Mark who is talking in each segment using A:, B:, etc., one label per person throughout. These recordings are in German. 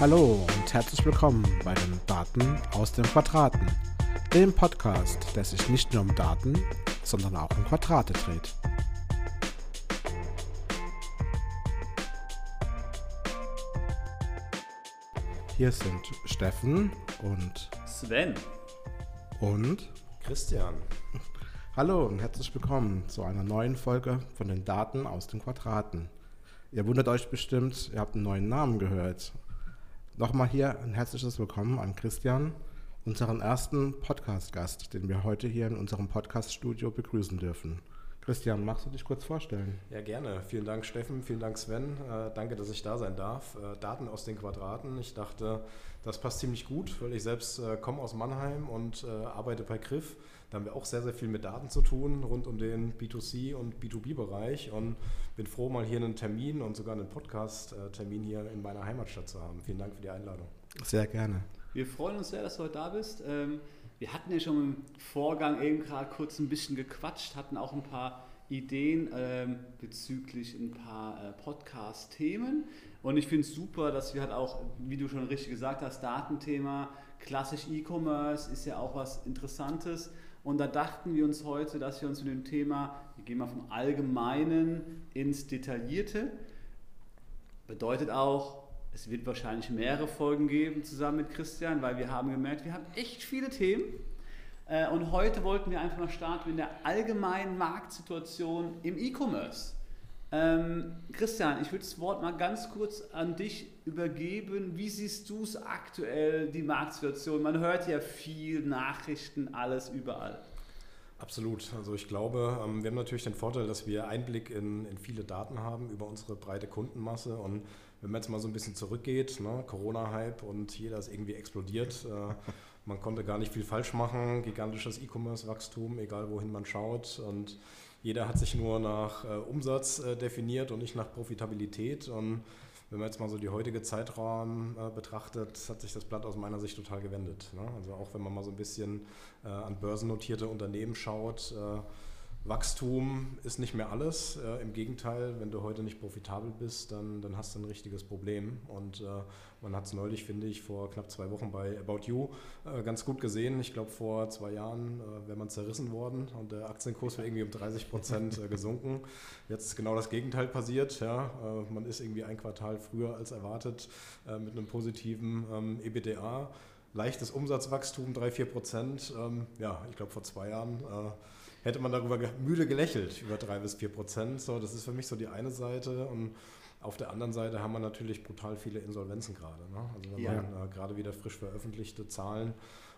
A: Hallo und herzlich willkommen bei den Daten aus den Quadraten, dem Podcast, der sich nicht nur um Daten, sondern auch um Quadrate dreht. Hier sind Steffen und
B: Sven.
A: und
C: Christian.
A: Hallo und herzlich willkommen zu einer neuen Folge von den Daten aus den Quadraten. Ihr wundert euch bestimmt, ihr habt einen neuen Namen gehört. Nochmal hier ein herzliches Willkommen an Christian, unseren ersten Podcast-Gast, den wir heute hier in unserem Podcast-Studio begrüßen dürfen. Christian, magst du dich kurz vorstellen?
C: Ja, gerne. Vielen Dank, Steffen. Vielen Dank, Sven. Äh, danke, dass ich da sein darf. Äh, Daten aus den Quadraten. Ich dachte, das passt ziemlich gut, weil ich selbst äh, komme aus Mannheim und äh, arbeite bei Griff. Da haben wir auch sehr, sehr viel mit Daten zu tun, rund um den B2C- und B2B-Bereich. Und bin froh, mal hier einen Termin und sogar einen Podcast-Termin hier in meiner Heimatstadt zu haben. Vielen Dank für die Einladung.
A: Sehr gerne.
B: Wir freuen uns sehr, dass du heute da bist. Ähm, wir hatten ja schon im Vorgang eben gerade kurz ein bisschen gequatscht, hatten auch ein paar Ideen ähm, bezüglich ein paar äh, Podcast-Themen. Und ich finde es super, dass wir halt auch, wie du schon richtig gesagt hast, Datenthema, klassisch E-Commerce ist ja auch was Interessantes. Und da dachten wir uns heute, dass wir uns mit dem Thema, wir gehen mal vom Allgemeinen ins Detaillierte. Bedeutet auch, es wird wahrscheinlich mehrere Folgen geben zusammen mit Christian, weil wir haben gemerkt, wir haben echt viele Themen. Äh, Und heute wollten wir einfach mal starten mit der allgemeinen Marktsituation im E-Commerce. Ähm, Christian, ich würde das Wort mal ganz kurz an dich übergeben. Wie siehst du es aktuell, die Marktsituation? Man hört ja viel, Nachrichten, alles überall.
C: Absolut. Also ich glaube, ähm, wir haben natürlich den Vorteil, dass wir Einblick in, in viele Daten haben über unsere breite Kundenmasse. Und wenn man jetzt mal so ein bisschen zurückgeht, ne, Corona-Hype und jeder ist irgendwie explodiert. Äh, man konnte gar nicht viel falsch machen, gigantisches E-Commerce-Wachstum, egal wohin man schaut. Und jeder hat sich nur nach äh, Umsatz äh, definiert und nicht nach Profitabilität. Und wenn man jetzt mal so die heutige Zeitraum äh, betrachtet, hat sich das Blatt aus meiner Sicht total gewendet. Ne? Also auch wenn man mal so ein bisschen äh, an börsennotierte Unternehmen schaut, äh, Wachstum ist nicht mehr alles. Äh, Im Gegenteil, wenn du heute nicht profitabel bist, dann, dann hast du ein richtiges Problem. Und äh, man hat es neulich, finde ich, vor knapp zwei Wochen bei About You äh, ganz gut gesehen. Ich glaube, vor zwei Jahren äh, wäre man zerrissen worden und der Aktienkurs wäre irgendwie um 30 Prozent äh, gesunken. Jetzt ist genau das Gegenteil passiert. Ja? Äh, man ist irgendwie ein Quartal früher als erwartet mit einem positiven ähm, EBDA. Leichtes Umsatzwachstum, 3-4 Prozent. Ähm, ja, ich glaube, vor zwei Jahren hätte man darüber müde gelächelt, über 3 bis 4 Prozent. So, das ist für mich so die eine Seite. Und auf der anderen Seite haben wir natürlich brutal viele Insolvenzen gerade. Ne? Also wenn
B: Ja.
C: man äh, gerade wieder frisch veröffentlichte Zahlen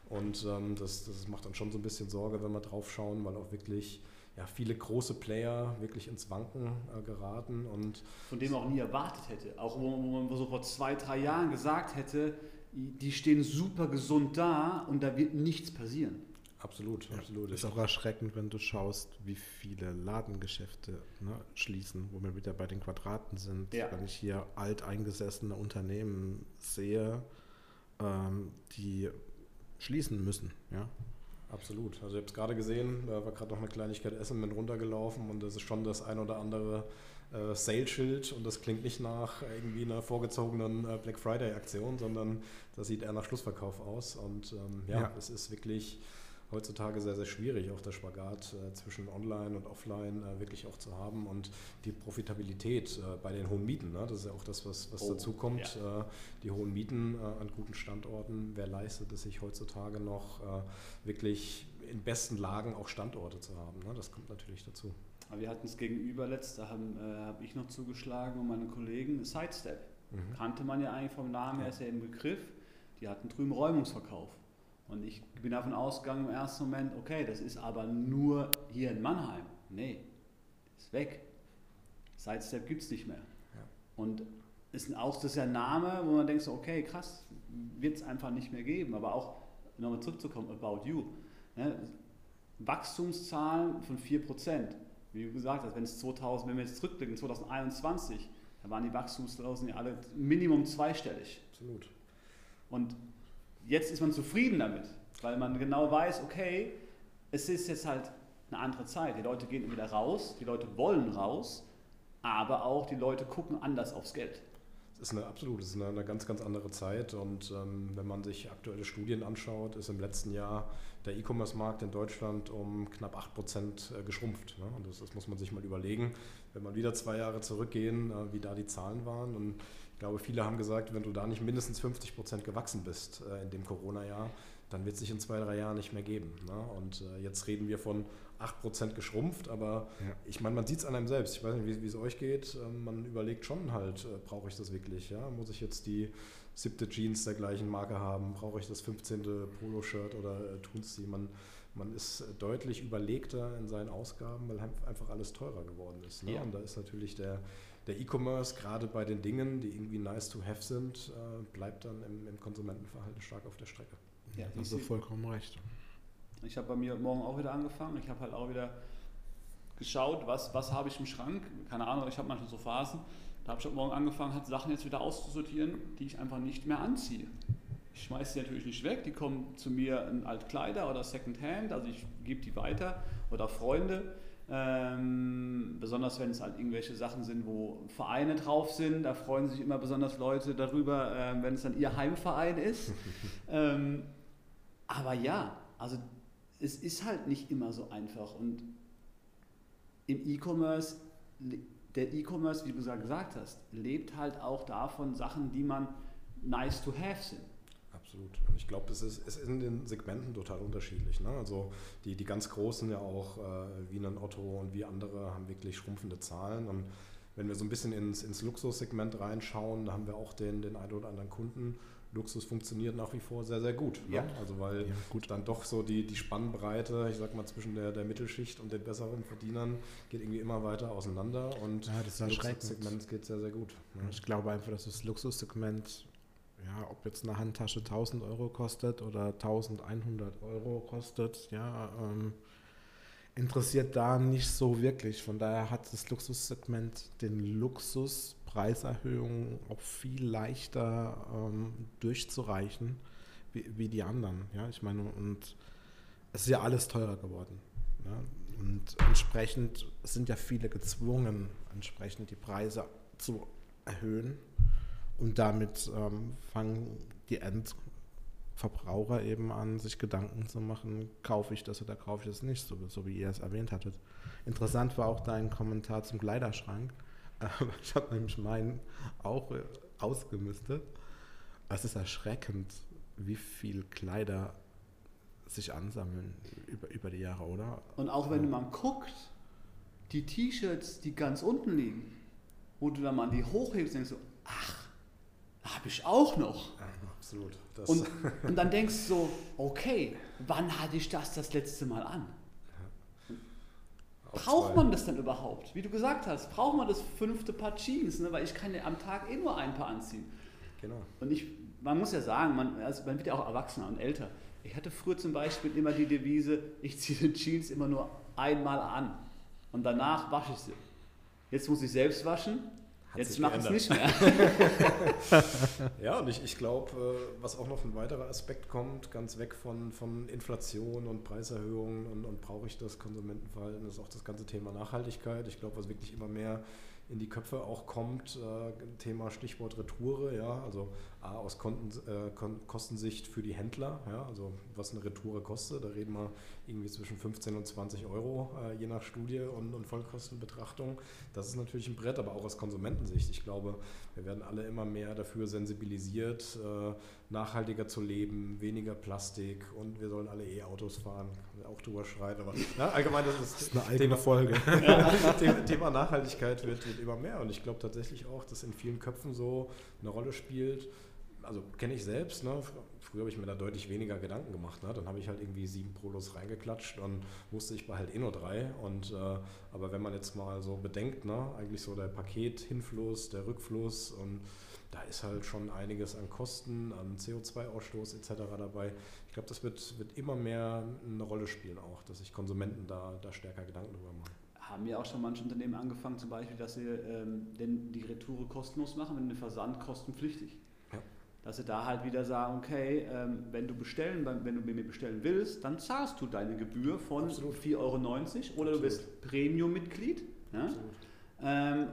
C: und ähm, das, das macht dann schon so ein bisschen Sorge, wenn wir drauf schauen, weil auch wirklich ja, viele große Player wirklich ins Wanken äh, geraten und
B: von dem man auch nie erwartet hätte. Auch wo, wo man so vor zwei, drei Jahren gesagt hätte, die stehen super gesund da und da wird nichts passieren.
C: Absolut, absolut.
A: Ist auch erschreckend, wenn du schaust, wie viele Ladengeschäfte ne, schließen, wo wir wieder bei den Quadraten sind.
B: Ja.
A: Wenn ich hier alteingesessene Unternehmen sehe, ähm, die schließen müssen. Ja?
C: Absolut. Also ich habe es gerade gesehen, da war gerade noch eine Kleinigkeit Essen mit runtergelaufen und das ist schon das ein oder andere äh, Sale-Schild und das klingt nicht nach irgendwie einer vorgezogenen äh, Black Friday-Aktion, sondern das sieht eher nach Schlussverkauf aus und ähm, ja,
A: Ja.
C: es ist wirklich heutzutage sehr, sehr schwierig, auch der Spagat äh, zwischen Online und Offline äh, wirklich auch zu haben und die Profitabilität äh, bei den hohen Mieten, ne? das ist ja auch das, was, was
B: Oh,
C: dazu kommt, äh, die hohen Mieten äh, an guten Standorten, wer leistet es sich heutzutage noch äh, wirklich in besten Lagen auch Standorte zu haben, ne? das kommt natürlich dazu.
B: Aber wir hatten es gegenüber letzt, da habe hab ich noch zugeschlagen und meine Kollegen Sidestep.
C: Mhm.
B: Kannte man ja eigentlich vom Namen her,
C: Ja.
B: ist ja im Begriff. Die hatten drüben Räumungsverkauf. Und ich bin davon ausgegangen im ersten Moment, okay, das ist aber nur hier in Mannheim. Nee, ist weg. Sidestep gibt es nicht mehr.
C: Ja.
B: Und ist auch das ist ja ein Name, wo man denkt, so, okay, krass, wird es einfach nicht mehr geben. Aber auch nochmal zurückzukommen, About You. Ne? Wachstumszahlen von 4%. Wie du gesagt hast, wenn, es 2000, wenn wir jetzt zurückblicken, 2021, da waren die Wachstumszahlen ja alle Minimum zweistellig.
C: Absolut.
B: Und jetzt ist man zufrieden damit, weil man genau weiß, okay, es ist jetzt halt eine andere Zeit. Die Leute gehen wieder raus, die Leute wollen raus, aber auch die Leute gucken anders aufs Geld.
C: ist eine absolut, es ist eine, eine, ganz, ganz andere Zeit. Und ähm, wenn man sich aktuelle Studien anschaut, ist im letzten Jahr der E-Commerce-Markt in Deutschland um knapp 8 Prozent äh, geschrumpft. Ne? Und das, das, muss man sich mal überlegen. Wenn man wieder zwei Jahre zurückgehen, äh, wie da die Zahlen waren. Und glaube, viele haben gesagt, wenn du da nicht mindestens 50 Prozent gewachsen bist äh, in dem Corona-Jahr, dann wird es sich in zwei, drei Jahren nicht mehr geben. Ne? Und äh, jetzt reden wir von 8% geschrumpft, aber ja. ich meine, man sieht es an einem selbst. Ich weiß nicht, wie es euch geht. Ähm, man überlegt schon halt, äh, brauche ich das wirklich? Ja? Muss ich jetzt die siebte Jeans der gleichen Marke haben? Brauche ich das 15. Polo-Shirt oder äh, tun es die? Man, man ist deutlich überlegter in seinen Ausgaben, weil einfach alles teurer geworden ist. Ne? Ja. Und da ist natürlich der, der E-Commerce, gerade bei den Dingen, die irgendwie nice to have sind, äh, bleibt dann im, im Konsumentenverhalten stark auf der Strecke.
A: Ja, hast du vollkommen recht.
B: Ich habe bei mir morgen auch wieder angefangen. Ich habe halt auch wieder geschaut, was, was habe ich im Schrank. Keine Ahnung, ich habe manchmal so Phasen. Da habe ich heute Morgen angefangen, halt Sachen jetzt wieder auszusortieren, die ich einfach nicht mehr anziehe. Ich schmeiße sie natürlich nicht weg, die kommen zu mir in Altkleider oder Secondhand, also ich gebe die weiter oder Freunde. Ähm, besonders wenn es halt irgendwelche Sachen sind, wo Vereine drauf sind, da freuen sich immer besonders Leute darüber, äh, wenn es dann ihr Heimverein ist. ähm, aber ja, also es ist halt nicht immer so einfach. Und im E-Commerce, der E-Commerce, wie du gesagt hast, lebt halt auch davon Sachen, die man nice to have sind.
C: Absolut. Und ich glaube, es ist, ist in den Segmenten total unterschiedlich. Ne? Also die, die ganz Großen ja auch, äh, wie ein Otto und wie andere, haben wirklich schrumpfende Zahlen. Und wenn wir so ein bisschen ins, ins Luxussegment reinschauen, da haben wir auch den, den einen oder anderen Kunden, Luxus funktioniert nach wie vor sehr, sehr gut. Ne? Ja. Also weil ja, gut. dann doch so die, die Spannbreite, ich sag mal, zwischen der, der Mittelschicht und den besseren Verdienern geht irgendwie immer weiter auseinander und
A: ja, das Luxussegment geht sehr, sehr gut. Ne? Ich glaube einfach, dass das Luxussegment, ja, ob jetzt eine Handtasche 1000 Euro kostet oder 1100 Euro kostet, ja, ähm, interessiert da nicht so wirklich. Von daher hat das Luxussegment den Luxus Preiserhöhungen auch viel leichter ähm, durchzureichen wie, wie, die anderen. Ja, ich meine, und es ist ja alles teurer geworden. Ja? Und entsprechend sind ja viele gezwungen, entsprechend die Preise zu erhöhen. Und damit ähm, fangen die Endverbraucher eben an, sich Gedanken zu machen, kaufe ich das oder kaufe ich das nicht, so, so wie ihr es erwähnt hattet. Interessant war auch dein Kommentar zum Kleiderschrank ich habe nämlich meinen auch äh, ausgemistet. Es ist erschreckend, wie viel Kleider sich ansammeln über, über die Jahre, oder?
B: Und auch wenn man guckt, die T-Shirts, die ganz unten liegen, wo du dann mal die hochhebst, denkst du, ach, habe ich auch noch. Ja,
C: absolut.
B: Und, und, dann denkst du so, okay, wann hatte ich das das letzte Mal an? Braucht man das denn überhaupt? Wie du gesagt hast, braucht man das fünfte Paar Jeans, ne? weil ich kann ja am Tag eh nur ein Paar anziehen. Genau. Und ich, man muss ja sagen, man, also man wird ja auch erwachsener und älter. Ich hatte früher zum Beispiel immer die Devise, ich ziehe die Jeans immer nur einmal an und danach wasche ich sie. Jetzt muss ich selbst waschen hat Jetzt mache ich es nicht mehr.
C: ja, und ich, ich glaube, äh, was auch noch ein weiterer Aspekt kommt, ganz weg von, von Inflation und Preiserhöhungen und, und brauche ich das Konsumentenverhalten, ist auch das ganze Thema Nachhaltigkeit. Ich glaube, was wirklich immer mehr in die Köpfe auch kommt, äh, Thema Stichwort Retoure, ja, also A, aus äh, Kostensicht für die Händler, ja, also was eine Retoure kostet, da reden wir irgendwie zwischen 15 und 20 Euro, äh, je nach Studie und, und Vollkostenbetrachtung. Das ist natürlich ein Brett, aber auch aus Konsumentensicht. Ich glaube, wir werden alle immer mehr dafür sensibilisiert, äh, nachhaltiger zu leben, weniger Plastik und wir sollen alle E-Autos fahren. Auch drüber schreien, aber na, allgemein das ist, das ist eine eigene Thema, Folge. Thema, Thema Nachhaltigkeit wird, wird immer mehr und ich glaube tatsächlich auch, dass in vielen Köpfen so eine Rolle spielt also kenne ich selbst, ne? früher habe ich mir da deutlich weniger Gedanken gemacht. Ne? Dann habe ich halt irgendwie sieben Polos reingeklatscht und wusste, ich behalte eh nur drei. Und, äh, aber wenn man jetzt mal so bedenkt, ne? eigentlich so der Pakethinfluss, der Rückfluss und da ist halt schon einiges an Kosten, an CO2-Ausstoß etc. dabei. Ich glaube, das wird, wird immer mehr eine Rolle spielen auch, dass sich Konsumenten da, da stärker Gedanken darüber machen
B: haben ja auch schon manche Unternehmen angefangen, zum Beispiel, dass sie ähm, denn die Retoure kostenlos machen, wenn der Versand kostenpflichtig dass sie da halt wieder sagen, okay, ähm, wenn du bestellen, wenn du bei mir bestellen willst, dann zahlst du deine Gebühr von 4,90 Euro oder Absolut. du bist Premium-Mitglied. Ja? Ähm,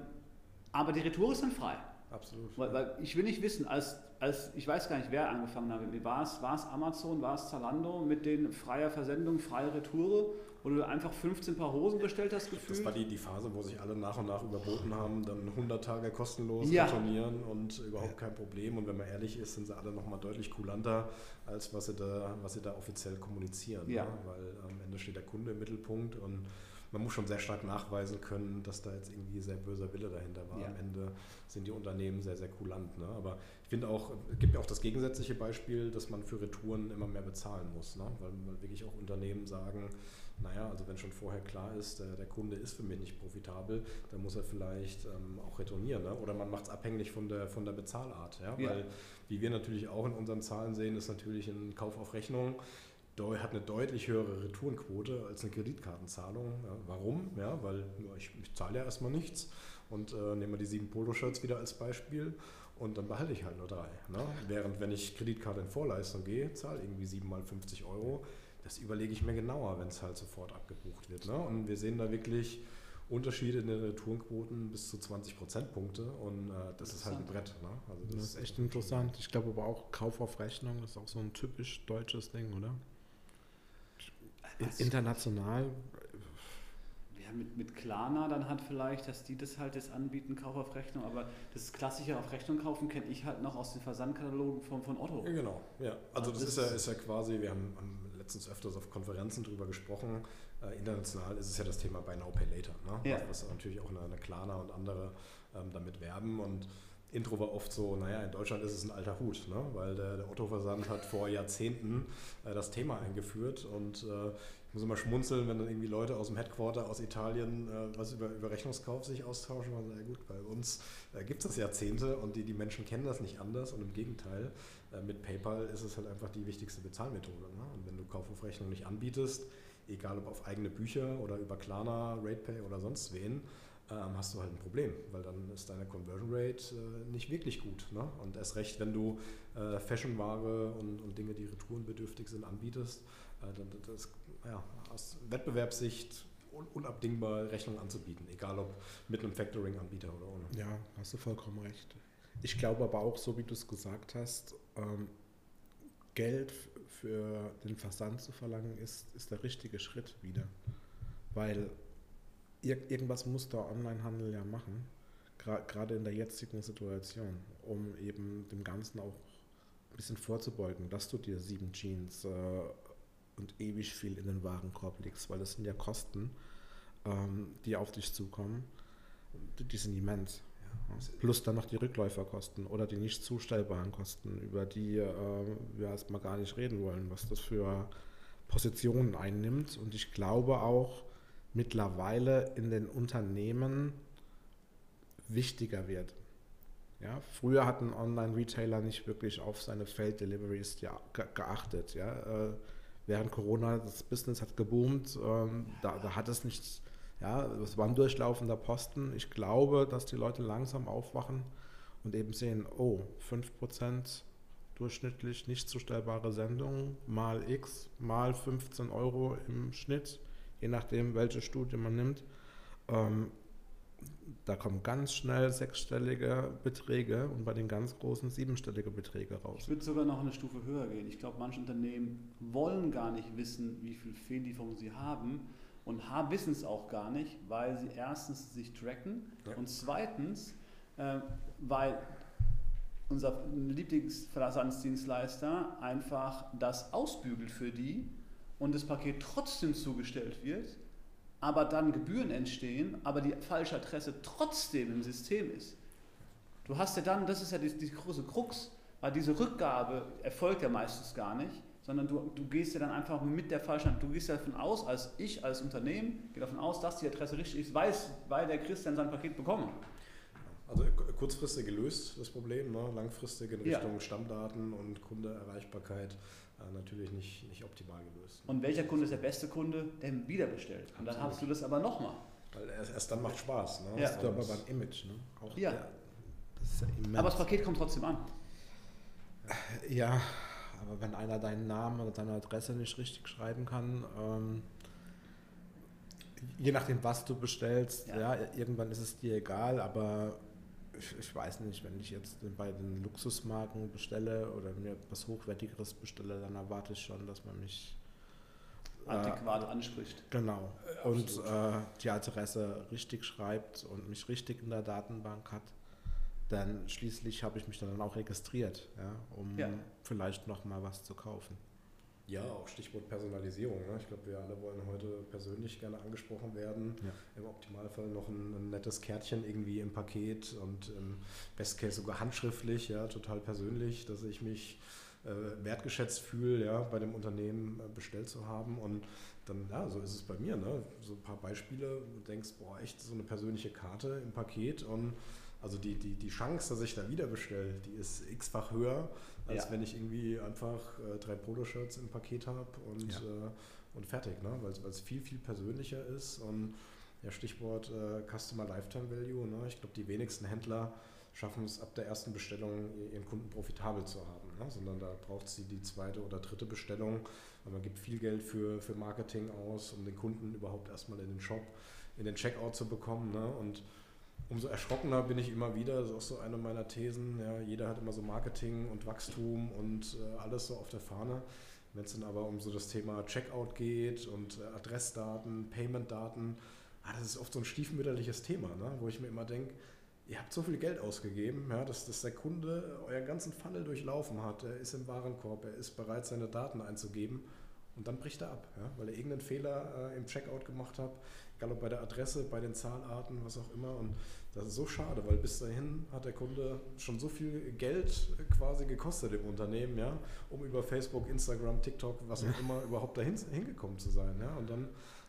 B: aber die Retour ist dann frei.
C: Absolut.
B: Weil, weil ich will nicht wissen, als, als ich weiß gar nicht, wer angefangen hat. War es, war es Amazon, war es Zalando mit den freier Versendung, freie Retoure, wo du einfach 15 Paar Hosen bestellt hast, gefühlt?
C: Das war die, die Phase, wo sich alle nach und nach überboten haben, dann 100 Tage kostenlos
B: Ja.
C: retournieren und überhaupt kein Problem. Und wenn man ehrlich ist, sind sie alle nochmal deutlich kulanter, als was sie da, was sie da offiziell kommunizieren.
B: Ja.
C: Ne? Weil am Ende steht der Kunde im Mittelpunkt und man muss schon sehr stark nachweisen können, dass da jetzt irgendwie sehr böser Wille dahinter war.
B: Ja.
C: Am Ende sind die Unternehmen sehr, sehr kulant. Ne? Aber ich finde auch, es gibt ja auch das gegensätzliche Beispiel, dass man für Retouren immer mehr bezahlen muss. Ne? Weil, weil wirklich auch Unternehmen sagen, naja, also wenn schon vorher klar ist, der, der Kunde ist für mich nicht profitabel, dann muss er vielleicht ähm, auch retournieren. Ne? Oder man macht es abhängig von der, von der Bezahlart. Ja?
B: Ja.
C: Weil, wie wir natürlich auch in unseren Zahlen sehen, ist natürlich ein Kauf auf Rechnung hat eine deutlich höhere Retourenquote als eine Kreditkartenzahlung. Ja, warum? Ja, weil ja, ich, ich zahle ja erstmal nichts und äh, nehmen wir die sieben Poloshirts wieder als Beispiel und dann behalte ich halt nur drei. Ne? Während wenn ich Kreditkarte in Vorleistung gehe, zahle irgendwie sieben mal 50 Euro, das überlege ich mir genauer, wenn es halt sofort abgebucht wird. Ne? Und wir sehen da wirklich Unterschiede in den Retourenquoten bis zu 20 Prozentpunkte und äh, das ist halt ein Brett. Ne? Also
A: Das ist echt interessant. Ich glaube aber auch Kauf auf Rechnung ist auch so ein typisch deutsches Ding, oder?
B: Was?
A: International.
B: Ja, mit, mit Klarna dann halt vielleicht, dass die das halt jetzt anbieten, Kauf auf Rechnung, aber das klassische auf Rechnung kaufen kenne ich halt noch aus den Versandkatalogen von, von Otto.
C: Ja, genau, ja. Also
B: Also
C: das ist
B: das-
C: ja, ist ja quasi, wir haben, haben letztens öfters auf Konferenzen drüber gesprochen, äh, international ist es ja das Thema Buy Now Pay Later, ne?
B: Ja.
C: was natürlich auch eine, eine Klarna und andere ähm, damit werben und Intro war oft so, naja, in Deutschland ist es ein alter Hut, ne? weil der, der Otto-Versand hat vor Jahrzehnten äh, das Thema eingeführt und äh, ich muss immer schmunzeln, wenn dann irgendwie Leute aus dem Headquarter aus Italien äh, was über, über Rechnungskauf sich austauschen sagen, ja gut, bei uns äh, gibt es das Jahrzehnte und die, die Menschen kennen das nicht anders und im Gegenteil, äh, mit PayPal ist es halt einfach die wichtigste Bezahlmethode. Ne? Und wenn du Kauf auf Rechnung nicht anbietest, egal ob auf eigene Bücher oder über Klarna, RatePay oder sonst wen, ähm, hast du halt ein Problem, weil dann ist deine Conversion Rate äh, nicht wirklich gut. Ne? Und erst recht, wenn du äh, Fashionware und, und Dinge, die retourenbedürftig sind, anbietest, äh, dann das, ja, aus Wettbewerbssicht un unabdingbar Rechnung anzubieten, egal ob mit einem Factoring-Anbieter oder ohne.
A: Ja, hast du vollkommen recht. Ich glaube aber auch, so wie du es gesagt hast, ähm, Geld für den Versand zu verlangen, ist, ist der richtige Schritt wieder. Weil ir irgendwas muss der Onlinehandel ja machen, gerade in der jetzigen Situation, um eben dem Ganzen auch ein bisschen vorzubeugen, dass du dir sieben Jeans äh, und ewig viel in den Warenkorb legst, weil das sind ja Kosten, ähm, die auf dich zukommen. Die- Die sind immens. Plus dann noch die Rückläuferkosten oder die nicht zustellbaren Kosten, über die äh, wir erstmal gar nicht reden wollen, was das für Positionen einnimmt. Und ich glaube auch mittlerweile in den Unternehmen wichtiger wird. Ja, früher hatten Online-Retailer nicht wirklich auf seine Feld-Deliveries geachtet. Ja. Äh, während Corona das Business hat geboomt, ähm, da, da hat es nichts, ja, es war ein durchlaufender Posten. Ich glaube, dass die Leute langsam aufwachen und eben sehen, oh, 5% durchschnittlich nicht zustellbare Sendungen mal X mal 15 Euro im Schnitt, je nachdem, welche Studie man nimmt. Ähm, da kommen ganz schnell sechsstellige Beträge und bei den ganz großen siebenstellige Beträge raus.
B: Ich würde sogar noch eine Stufe höher gehen. Ich glaube, manche Unternehmen wollen gar nicht wissen, wie viel Fehllieferungen sie haben und haben, wissen es auch gar nicht, weil sie erstens sich tracken
C: Ja.
B: und zweitens, äh, weil unser Lieblingsversandsdienstleister einfach das ausbügelt für die und das Paket trotzdem zugestellt wird, aber dann Gebühren entstehen, aber die falsche Adresse trotzdem im System ist. Du hast ja dann, das ist ja die, die große Krux, weil diese Rückgabe erfolgt ja meistens gar nicht, sondern du, du gehst ja dann einfach mit der falschen, du gehst ja davon aus, als ich als Unternehmen, gehe davon aus, dass die Adresse richtig ist, weiß, weil der Christian sein Paket bekommen.
C: Also k- kurzfristig gelöst das Problem, ne? langfristig in
B: Ja.
C: Richtung Stammdaten und Kundeerreichbarkeit äh, natürlich nicht, nicht optimal gelöst.
B: Und welcher Kunde ist der beste Kunde, der wieder bestellt? Und dann hast du das aber nochmal.
C: Weil erst, erst dann macht Spaß. Ne?
B: Ja.
A: Das ist aber beim Image, ne? Auch
B: Ja.
A: der, das ja.
B: Aber das Paket kommt trotzdem an.
A: Ja, aber wenn einer deinen Namen oder deine Adresse nicht richtig schreiben kann, ähm, je nachdem, was du bestellst,
B: Ja.
A: ja. irgendwann ist es dir egal, aber ich, ich, weiß nicht, wenn ich jetzt bei den Luxusmarken bestelle oder mir was Hochwertigeres bestelle, dann erwarte ich schon, dass man mich
B: äh, adäquat äh, anspricht.
A: Genau. Äh, und äh, die Adresse richtig schreibt und mich richtig in der Datenbank hat. Dann schließlich habe ich mich dann auch registriert, ja, um ja. vielleicht noch mal was zu kaufen.
C: Ja, auch Stichwort Personalisierung. Ne? Ich glaube, wir alle wollen heute persönlich gerne angesprochen werden. Ja. Im Optimalfall noch ein, ein, nettes Kärtchen irgendwie im Paket und im Best Case sogar handschriftlich, ja, total persönlich, dass ich mich äh, wertgeschätzt fühle, ja, bei dem Unternehmen äh, bestellt zu haben. Und dann, ja, so ist es bei mir. Ne? So ein paar Beispiele, du denkst, boah, echt so eine persönliche Karte im Paket und also die, die, die Chance, dass ich da wieder bestelle, die ist x-fach höher, als ja. wenn ich irgendwie einfach äh, drei Poloshirts im Paket habe und, ja. äh, und fertig, ne? weil es viel, viel persönlicher ist. Und ja, Stichwort äh, Customer Lifetime Value. Ne? Ich glaube, die wenigsten Händler schaffen es ab der ersten Bestellung, ihren Kunden profitabel zu haben, ne? sondern da braucht sie die zweite oder dritte Bestellung. Weil man gibt viel Geld für, für Marketing aus, um den Kunden überhaupt erstmal in den Shop, in den Checkout zu bekommen. Ne? Und umso erschrockener bin ich immer wieder, das ist auch so eine meiner Thesen, ja, jeder hat immer so Marketing und Wachstum und äh, alles so auf der Fahne. Wenn es dann aber um so das Thema Checkout geht und äh, Adressdaten, Paymentdaten, ah, das ist oft so ein stiefmütterliches Thema, ne? wo ich mir immer denke, ihr habt so viel Geld ausgegeben, ja, dass, dass der Kunde euren ganzen Funnel durchlaufen hat, er ist im Warenkorb, er ist bereit, seine Daten einzugeben und dann bricht er ab, ja, weil er irgendeinen Fehler äh, im Checkout gemacht hat, egal ob bei der Adresse, bei den Zahlarten, was auch immer. Und das ist so schade, weil bis dahin hat der Kunde schon so viel Geld quasi gekostet im Unternehmen, ja, um über Facebook, Instagram, TikTok, was auch immer überhaupt dahin hingekommen zu sein. Ja. Und dann,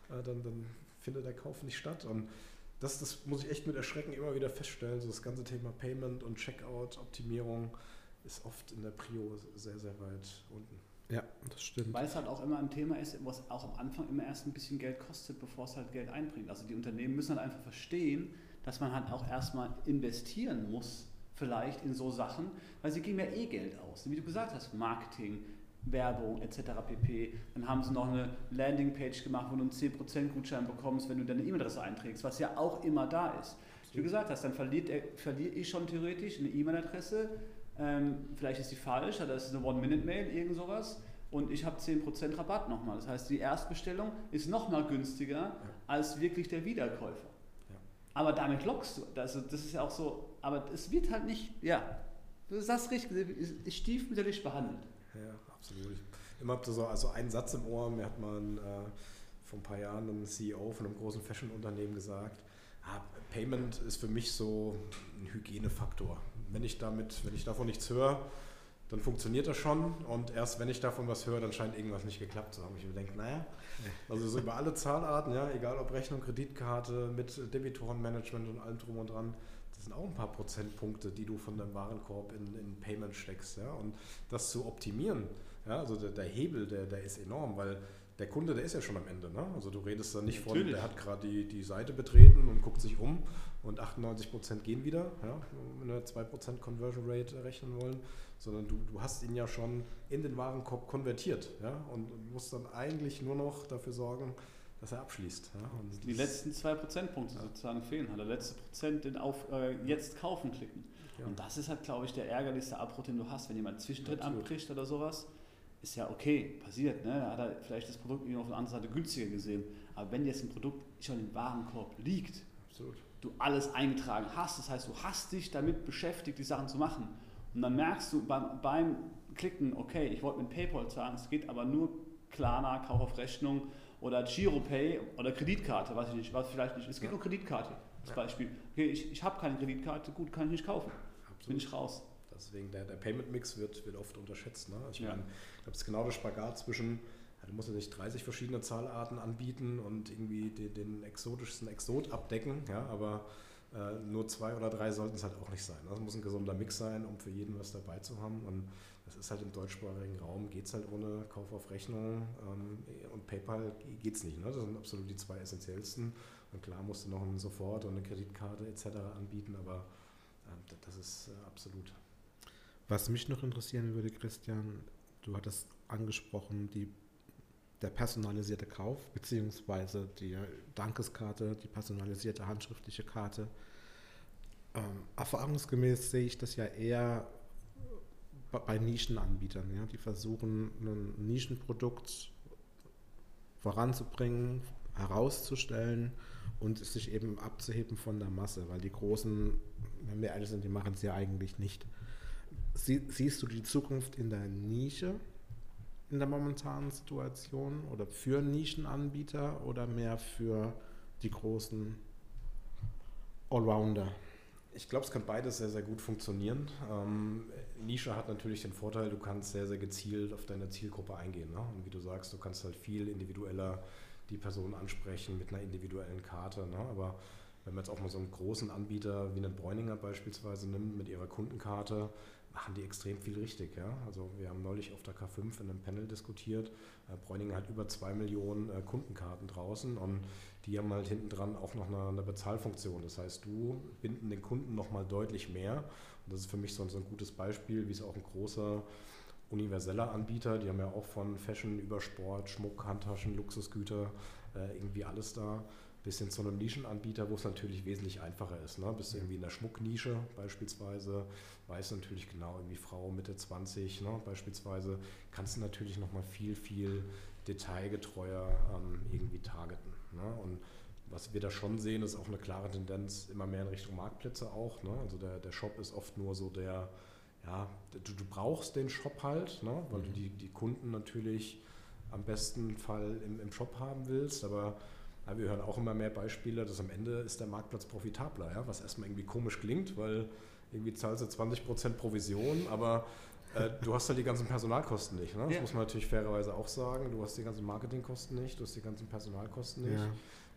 C: äh, dann, dann findet der Kauf nicht statt. Und das, das muss ich echt mit Erschrecken immer wieder feststellen. So das ganze Thema Payment und Checkout-Optimierung ist oft in der Prio sehr, sehr weit unten.
B: Ja, das stimmt. Weil es halt auch immer ein Thema ist, was auch am Anfang immer erst ein bisschen Geld kostet, bevor es halt Geld einbringt. Also die Unternehmen müssen halt einfach verstehen, dass man halt auch erstmal investieren muss, vielleicht in so Sachen, weil sie geben ja eh Geld aus. Wie du gesagt hast, Marketing, Werbung etc. pp. Dann haben sie noch eine Landingpage gemacht, wo du einen 10% Gutschein bekommst, wenn du deine E-Mail-Adresse einträgst, was ja auch immer da ist. Wie du gesagt hast, dann verliere ich schon theoretisch eine E-Mail-Adresse, ähm, vielleicht ist die falsch, oder das ist eine One-Minute-Mail, irgend sowas. Und ich habe 10% Rabatt nochmal. Das heißt, die Erstbestellung ist nochmal günstiger ja. als wirklich der Wiederkäufer. Ja. Aber damit lockst du. Also das ist ja auch so, aber es wird halt nicht, ja, du sagst richtig, ist stiefmütterlich behandelt.
C: Ja, absolut. Ich immer so also einen Satz im Ohr, mir hat man äh, vor ein paar Jahren ein CEO von einem großen Fashion-Unternehmen gesagt, ah, Payment ist für mich so ein Hygienefaktor wenn ich damit, wenn ich davon nichts höre, dann funktioniert das schon und erst wenn ich davon was höre, dann scheint irgendwas nicht geklappt zu haben. Ich denke, naja, also so über alle Zahlarten, ja, egal ob Rechnung, Kreditkarte, mit Debitorenmanagement und allem drum und dran, das sind auch ein paar Prozentpunkte, die du von deinem Warenkorb in, in Payment steckst, ja, und das zu optimieren, ja, also der, der Hebel, der, der ist enorm, weil der Kunde, der ist ja schon am Ende. Ne? Also du redest da nicht Natürlich. von, der hat gerade die, die Seite betreten und guckt sich um und 98% gehen wieder, ja, wenn wir 2% Conversion Rate rechnen wollen, sondern du, du hast ihn ja schon in den Warenkorb konvertiert ja, und musst dann eigentlich nur noch dafür sorgen, dass er abschließt. Ja,
B: die letzten 2 Prozentpunkte ja. sozusagen fehlen, hat der letzte Prozent den auf äh, Jetzt kaufen klicken. Ja. Und das ist halt, glaube ich, der ärgerlichste Abbruch, den du hast, wenn jemand Zwischentritt anbricht oder sowas ist ja okay, passiert. Ne? Da hat er vielleicht das Produkt auf der anderen Seite günstiger gesehen. Aber wenn jetzt ein Produkt schon im Warenkorb liegt, Absolut. du alles eingetragen hast, das heißt, du hast dich damit beschäftigt, die Sachen zu machen. Und dann merkst du beim, beim Klicken, okay, ich wollte mit PayPal zahlen, es geht aber nur Klarna, Kauf auf Rechnung oder Giropay oder Kreditkarte, weiß ich nicht, was vielleicht nicht. Es geht ja. nur Kreditkarte als ja. Beispiel. Okay, ich, ich habe keine Kreditkarte, gut, kann ich nicht kaufen. Absolut. Bin ich raus.
C: Deswegen der, der Payment Mix wird, wird oft unterschätzt. Ne? Ich ja. meine, ich glaube, es ist genau der Spagat zwischen, ja, du musst ja nicht 30 verschiedene Zahlarten anbieten und irgendwie den, den exotischsten Exot abdecken, ja, aber äh, nur zwei oder drei sollten es halt auch nicht sein. Das muss ein gesunder Mix sein, um für jeden was dabei zu haben. Und das ist halt im deutschsprachigen Raum, geht es halt ohne Kauf auf Rechnung ähm, und PayPal geht es nicht. Ne? Das sind absolut die zwei essentiellsten. Und klar musst du noch einen Sofort und eine Kreditkarte etc. anbieten, aber äh, das ist äh, absolut.
A: Was mich noch interessieren würde, Christian, du hattest angesprochen, die, der personalisierte Kauf, beziehungsweise die Dankeskarte, die personalisierte handschriftliche Karte. Ähm, erfahrungsgemäß sehe ich das ja eher bei Nischenanbietern, ja, die versuchen, ein Nischenprodukt voranzubringen, herauszustellen und sich eben abzuheben von der Masse, weil die Großen, wenn wir ehrlich sind, die machen es ja eigentlich nicht. Sie, siehst du die Zukunft in der Nische in der momentanen Situation oder für Nischenanbieter oder mehr für die großen Allrounder?
C: Ich glaube, es kann beides sehr, sehr gut funktionieren. Ähm, Nische hat natürlich den Vorteil, du kannst sehr, sehr gezielt auf deine Zielgruppe eingehen. Ne? Und wie du sagst, du kannst halt viel individueller die Person ansprechen mit einer individuellen Karte. Ne? Aber wenn man jetzt auch mal so einen großen Anbieter wie einen Bräuninger beispielsweise nimmt mit ihrer Kundenkarte, machen die extrem viel richtig. Ja? Also wir haben neulich auf der K5 in einem Panel diskutiert. Äh, Bräuninger hat über zwei Millionen äh, Kundenkarten draußen und die haben halt hinten dran auch noch eine, eine, Bezahlfunktion. Das heißt, du binden den Kunden nochmal deutlich mehr. Und das ist für mich so, so ein gutes Beispiel, wie es auch ein großer universeller Anbieter, die haben ja auch von Fashion über Sport, Schmuck, Handtaschen, Luxusgüter, äh, irgendwie alles da bis hin zu einem Nischenanbieter, wo es natürlich wesentlich einfacher ist. Ne? Bist du irgendwie in der Schmucknische beispielsweise, weißt du natürlich genau, irgendwie Frau Mitte 20 ne? beispielsweise, kannst du natürlich nochmal viel, viel detailgetreuer ähm, irgendwie targeten. Ne? Und was wir da schon sehen, ist auch eine klare Tendenz immer mehr in Richtung Marktplätze auch. Ne? Also der, der Shop ist oft nur so der, ja, du, du brauchst den Shop halt, ne? weil mhm. du die, die Kunden natürlich am besten Fall im, im Shop haben willst, aber ja, wir hören auch immer mehr Beispiele, dass am Ende ist der Marktplatz profitabler, ja? was erstmal irgendwie komisch klingt, weil irgendwie zahlst du 20% Provision, aber äh, du hast halt die ganzen Personalkosten nicht. Ne? Das ja. muss man natürlich fairerweise auch sagen. Du hast die ganzen Marketingkosten nicht, du hast die ganzen Personalkosten nicht.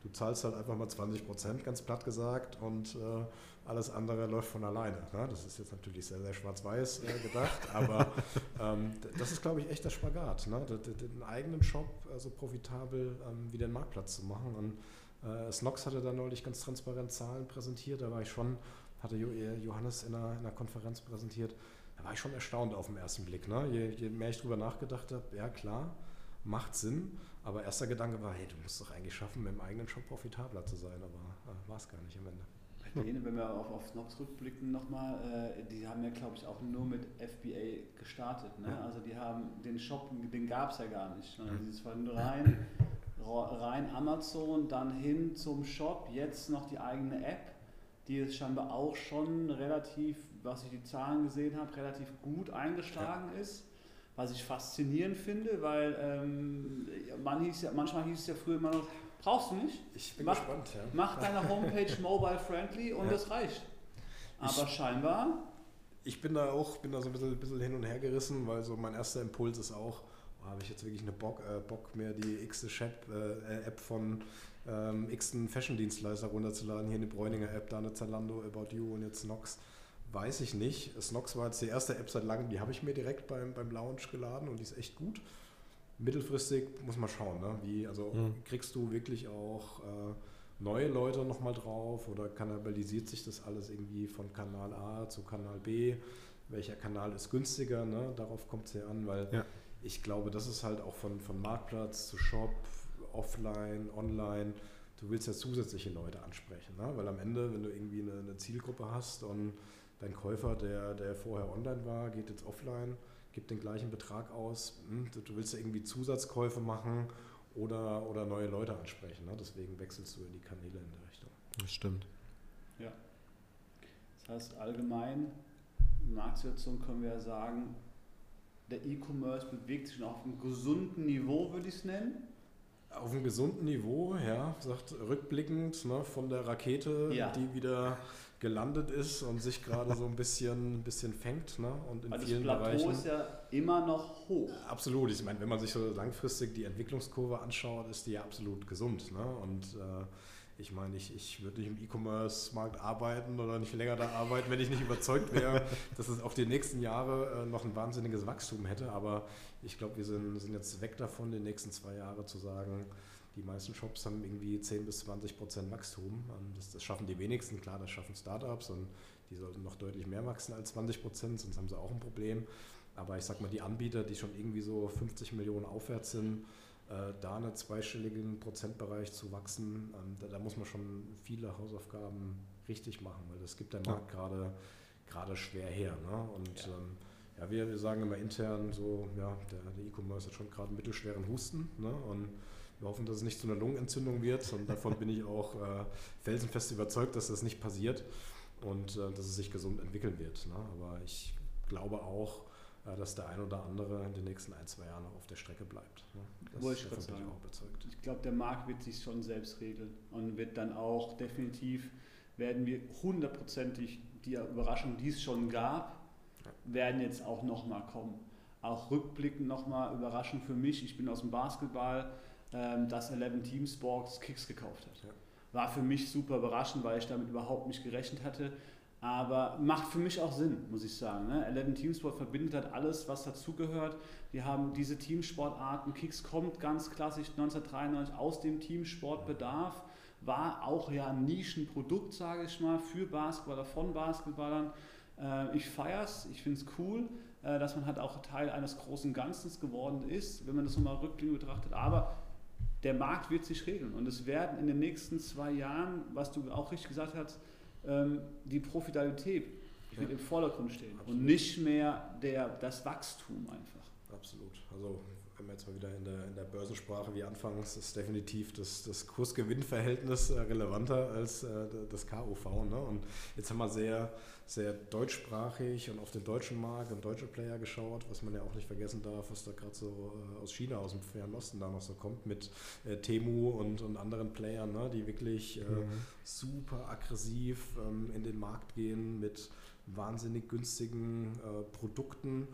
C: Du zahlst halt einfach mal 20% ganz platt gesagt, und äh, alles andere läuft von alleine. Ne? Das ist jetzt natürlich sehr, sehr schwarz-weiß äh, gedacht, aber ähm, das ist, glaube ich, echt der Spagat. Ne? Den, eigenen Shop also profitabel ähm, wie den Marktplatz zu machen. Und äh, Snox hatte da neulich ganz transparent Zahlen präsentiert. Da war ich schon, hatte Johannes in einer, in einer Konferenz präsentiert, da war ich schon erstaunt auf den ersten Blick. Ne? Je, je mehr ich drüber nachgedacht habe, ja klar, macht Sinn. Aber erster Gedanke war, hey, du musst doch eigentlich schaffen, mit dem eigenen Shop profitabler zu sein. Aber äh, war es gar nicht am Ende
B: denen, wenn wir auf, auf Snox rückblicken nochmal, äh, die haben ja, glaube ich, auch nur mit FBA gestartet. Ne? Also die haben den Shop, den gab es ja gar nicht. Ne? Dieses war nur rein, rein Amazon, dann hin zum Shop, jetzt noch die eigene App, die ist scheinbar auch schon relativ, was ich die Zahlen gesehen habe, relativ gut eingeschlagen ja. ist. Was ich faszinierend finde, weil ähm, man hieß ja, manchmal hieß es ja früher immer noch, Brauchst du nicht.
C: Ich bin
B: mach,
C: gespannt, ja.
B: Mach deine Homepage mobile friendly und ja. das reicht. Aber ich, scheinbar.
C: Ich bin da auch, bin da so ein bisschen, bisschen, hin und her gerissen, weil so mein erster Impuls ist auch, oh, habe ich jetzt wirklich eine Bock, äh, Bock mir die x App, äh, App von ähm, x Fashion-Dienstleister runterzuladen, hier eine Bräuninger App, da eine Zalando, About You und jetzt Snox. Weiß ich nicht. Snox war jetzt die erste App seit langem, die habe ich mir direkt beim, beim Launch geladen und die ist echt gut mittelfristig muss man schauen, ne? wie, also mhm. kriegst du wirklich auch äh, neue Leute nochmal drauf oder kannibalisiert sich das alles irgendwie von Kanal A zu Kanal B? Welcher Kanal ist günstiger? Ne? Darauf kommt es ja an, weil ja. ich glaube, das ist halt auch von, von Marktplatz zu Shop, offline, online. Du willst ja zusätzliche Leute ansprechen, ne? weil am Ende, wenn du irgendwie eine, eine Zielgruppe hast und dein Käufer, der, der vorher online war, geht jetzt offline, gib den gleichen Betrag aus, hm, du willst ja irgendwie Zusatzkäufe machen oder, oder neue Leute ansprechen. Ne? Deswegen wechselst du in die Kanäle in der Richtung.
A: Das stimmt.
B: Ja. Das heißt, allgemein, Marktsituation können wir ja sagen, der E-Commerce bewegt sich auf einem gesunden Niveau, würde ich es nennen.
C: Auf einem gesunden Niveau, ja, sagt rückblickend ne, von der Rakete, ja. die wieder gelandet ist und sich gerade so ein bisschen, bisschen fängt. Ne? Und in
B: Weil
C: vielen
B: das Plateau
C: Bereichen.
B: ist ja immer noch hoch.
C: Absolut. Ich meine, wenn man sich so langfristig die Entwicklungskurve anschaut, ist die ja absolut gesund. Ne? Und äh, ich meine, ich, ich würde nicht im E-Commerce-Markt arbeiten oder nicht länger da arbeiten, wenn ich nicht überzeugt wäre, dass es auch die nächsten Jahre äh, noch ein wahnsinniges Wachstum hätte. Aber ich glaube, wir sind, sind jetzt weg davon, die nächsten zwei Jahre zu sagen, die meisten Shops haben irgendwie 10 bis 20 Prozent Wachstum. Das, das, schaffen die wenigsten, klar, das schaffen Startups und die sollten noch deutlich mehr wachsen als 20 Prozent, sonst haben sie auch ein Problem. Aber ich sag mal, die Anbieter, die schon irgendwie so 50 Millionen aufwärts sind, äh, da einen zweistelligen Prozentbereich zu wachsen, ähm, da, da, muss man schon viele Hausaufgaben richtig machen, weil das gibt der Markt gerade gerade schwer her. Ne? Und ja. Ähm, ja, wir, wir sagen immer intern so, ja, der, E-Commerce hat schon gerade einen mittelschweren Husten. Ne? Und wir hoffen, dass es nicht zu einer Lungenentzündung wird. Und davon bin ich auch äh, felsenfest überzeugt, dass das nicht passiert und äh, dass es sich gesund entwickeln wird. Ne? Aber ich glaube auch, äh, dass der ein oder andere in den nächsten ein, zwei Jahren noch auf der Strecke bleibt. Ne?
B: Das Wo ich, davon bin ich auch überzeugt. Ich glaube, der Markt wird sich schon selbst regeln und wird dann auch definitiv, werden wir hundertprozentig die Überraschung, die es schon gab, werden jetzt auch nochmal kommen. Auch rückblickend nochmal Überraschung für mich. Ich bin aus dem Basketball, ähm, dass 11 Team Sports Kicks gekauft hat. War für mich super überraschend, weil ich damit überhaupt nicht gerechnet hatte. Aber macht für mich auch Sinn, muss ich sagen. Ne? 11 Teamsport verbindet halt alles, was dazugehört. Wir haben diese Teamsportarten. Kicks kommt ganz klassisch 1993 aus dem Teamsportbedarf. War auch ja ein Nischenprodukt, sage ich mal, für Basketballer, von Basketballern. Äh, ich feiere es, ich finde es cool, äh, dass man halt auch Teil eines großen Ganzen geworden ist, wenn man das nochmal rückblickend betrachtet. Aber der Markt wird sich regeln und es werden in den nächsten zwei Jahren, was du auch richtig gesagt hast, ähm, die Profitabilität wird im Vordergrund stehen Absolut. und nicht mehr der, das Wachstum einfach.
C: Absolut. Also wenn wir jetzt mal wieder in der, in der Börsensprache wie anfangs, ist definitiv das, das Kurs-Gewinn-Verhältnis äh, relevanter als äh, das KUV. Ne? Und jetzt haben wir sehr sehr deutschsprachig und auf den deutschen Markt und deutsche Player geschaut, was man ja auch nicht vergessen darf, was da gerade so äh, aus China, aus dem Fernen Osten da noch so kommt mit äh, Temu und, und anderen Playern, ne, die wirklich äh, mhm. super aggressiv ähm, in den Markt gehen mit wahnsinnig günstigen äh, Produkten.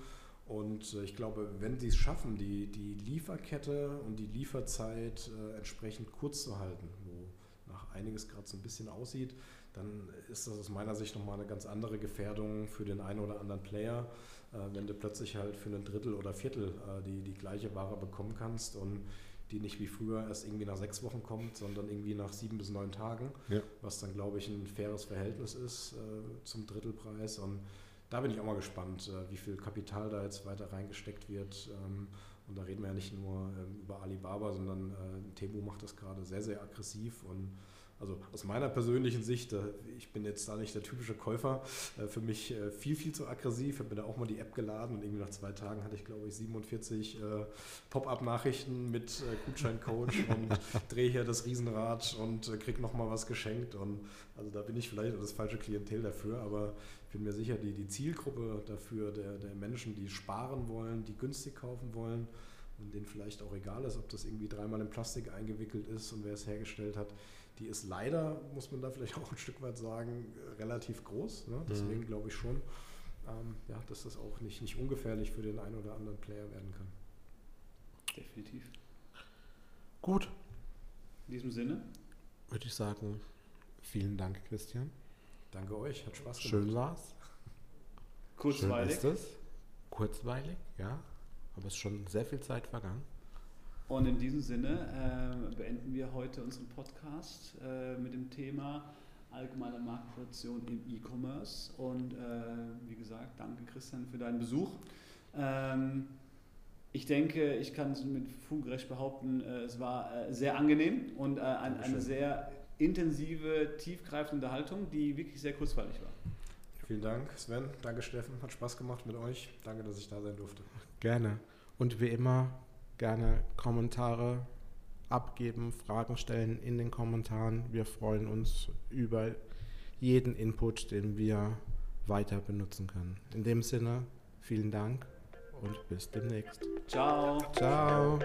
C: Und äh, ich glaube, wenn sie es schaffen, die, die Lieferkette und die Lieferzeit äh, entsprechend kurz zu halten, wo nach einiges gerade so ein bisschen aussieht, dann ist das aus meiner Sicht nochmal eine ganz andere Gefährdung für den einen oder anderen Player, äh, wenn du plötzlich halt für ein Drittel oder Viertel äh, die, die gleiche Ware bekommen kannst und die nicht wie früher erst irgendwie nach sechs Wochen kommt, sondern irgendwie nach sieben bis neun Tagen, ja. was dann, glaube ich, ein faires Verhältnis ist zum Drittelpreis. Und da bin ich auch mal gespannt, äh, wie viel Kapital da jetzt weiter reingesteckt wird. Ähm, und da reden wir ja nicht nur ähm, über Alibaba, sondern äh, Temu macht das gerade sehr, sehr aggressiv und also aus meiner persönlichen Sicht, äh, ich bin jetzt da nicht der typische Käufer, äh, für mich äh, viel, viel zu aggressiv. Ich habe mir da auch mal die App geladen und irgendwie nach zwei Tagen hatte ich, glaube ich, 47 Pop-up-Nachrichten mit Gutscheincode und drehe hier das Riesenrad und kriege nochmal was geschenkt. Und also da bin ich vielleicht das falsche Klientel dafür, aber ich bin mir sicher, die, die Zielgruppe dafür, der, der Menschen, die sparen wollen, die günstig kaufen wollen, und denen vielleicht auch egal ist, ob das irgendwie dreimal in Plastik eingewickelt ist und wer es hergestellt hat, die ist leider, muss man da vielleicht auch ein Stück weit sagen, relativ groß. Ne? Deswegen mhm. glaube ich schon, ähm, ja, dass das auch nicht, nicht ungefährlich für den einen oder anderen Player werden kann.
B: Definitiv.
A: Gut.
B: In diesem Sinne
A: würde ich sagen, vielen Dank, Christian.
C: Danke euch, hat Spaß
A: gemacht. Schön war's.
B: Kurzweilig.
A: Schön ist es. Kurzweilig, ja. Aber es ist schon sehr viel Zeit vergangen.
B: Und in diesem Sinne äh, beenden wir heute unseren Podcast äh, mit dem Thema allgemeine Marktproduktion im E-Commerce. Und äh, wie gesagt, danke Christian für deinen Besuch. Ähm, ich denke, ich kann es mit Fugrecht behaupten, äh, es war äh, sehr angenehm und äh, ein, eine sehr intensive, tiefgreifende Unterhaltung, die wirklich sehr kurzweilig war.
C: Vielen Dank, Sven. Danke, Steffen. Hat Spaß gemacht mit euch. Danke, dass ich da sein durfte.
A: Gerne. Und wie immer, gerne Kommentare abgeben, Fragen stellen in den Kommentaren. Wir freuen uns über jeden Input, den wir weiter benutzen können. In dem Sinne, vielen Dank und bis demnächst.
B: Ciao.
A: Ciao.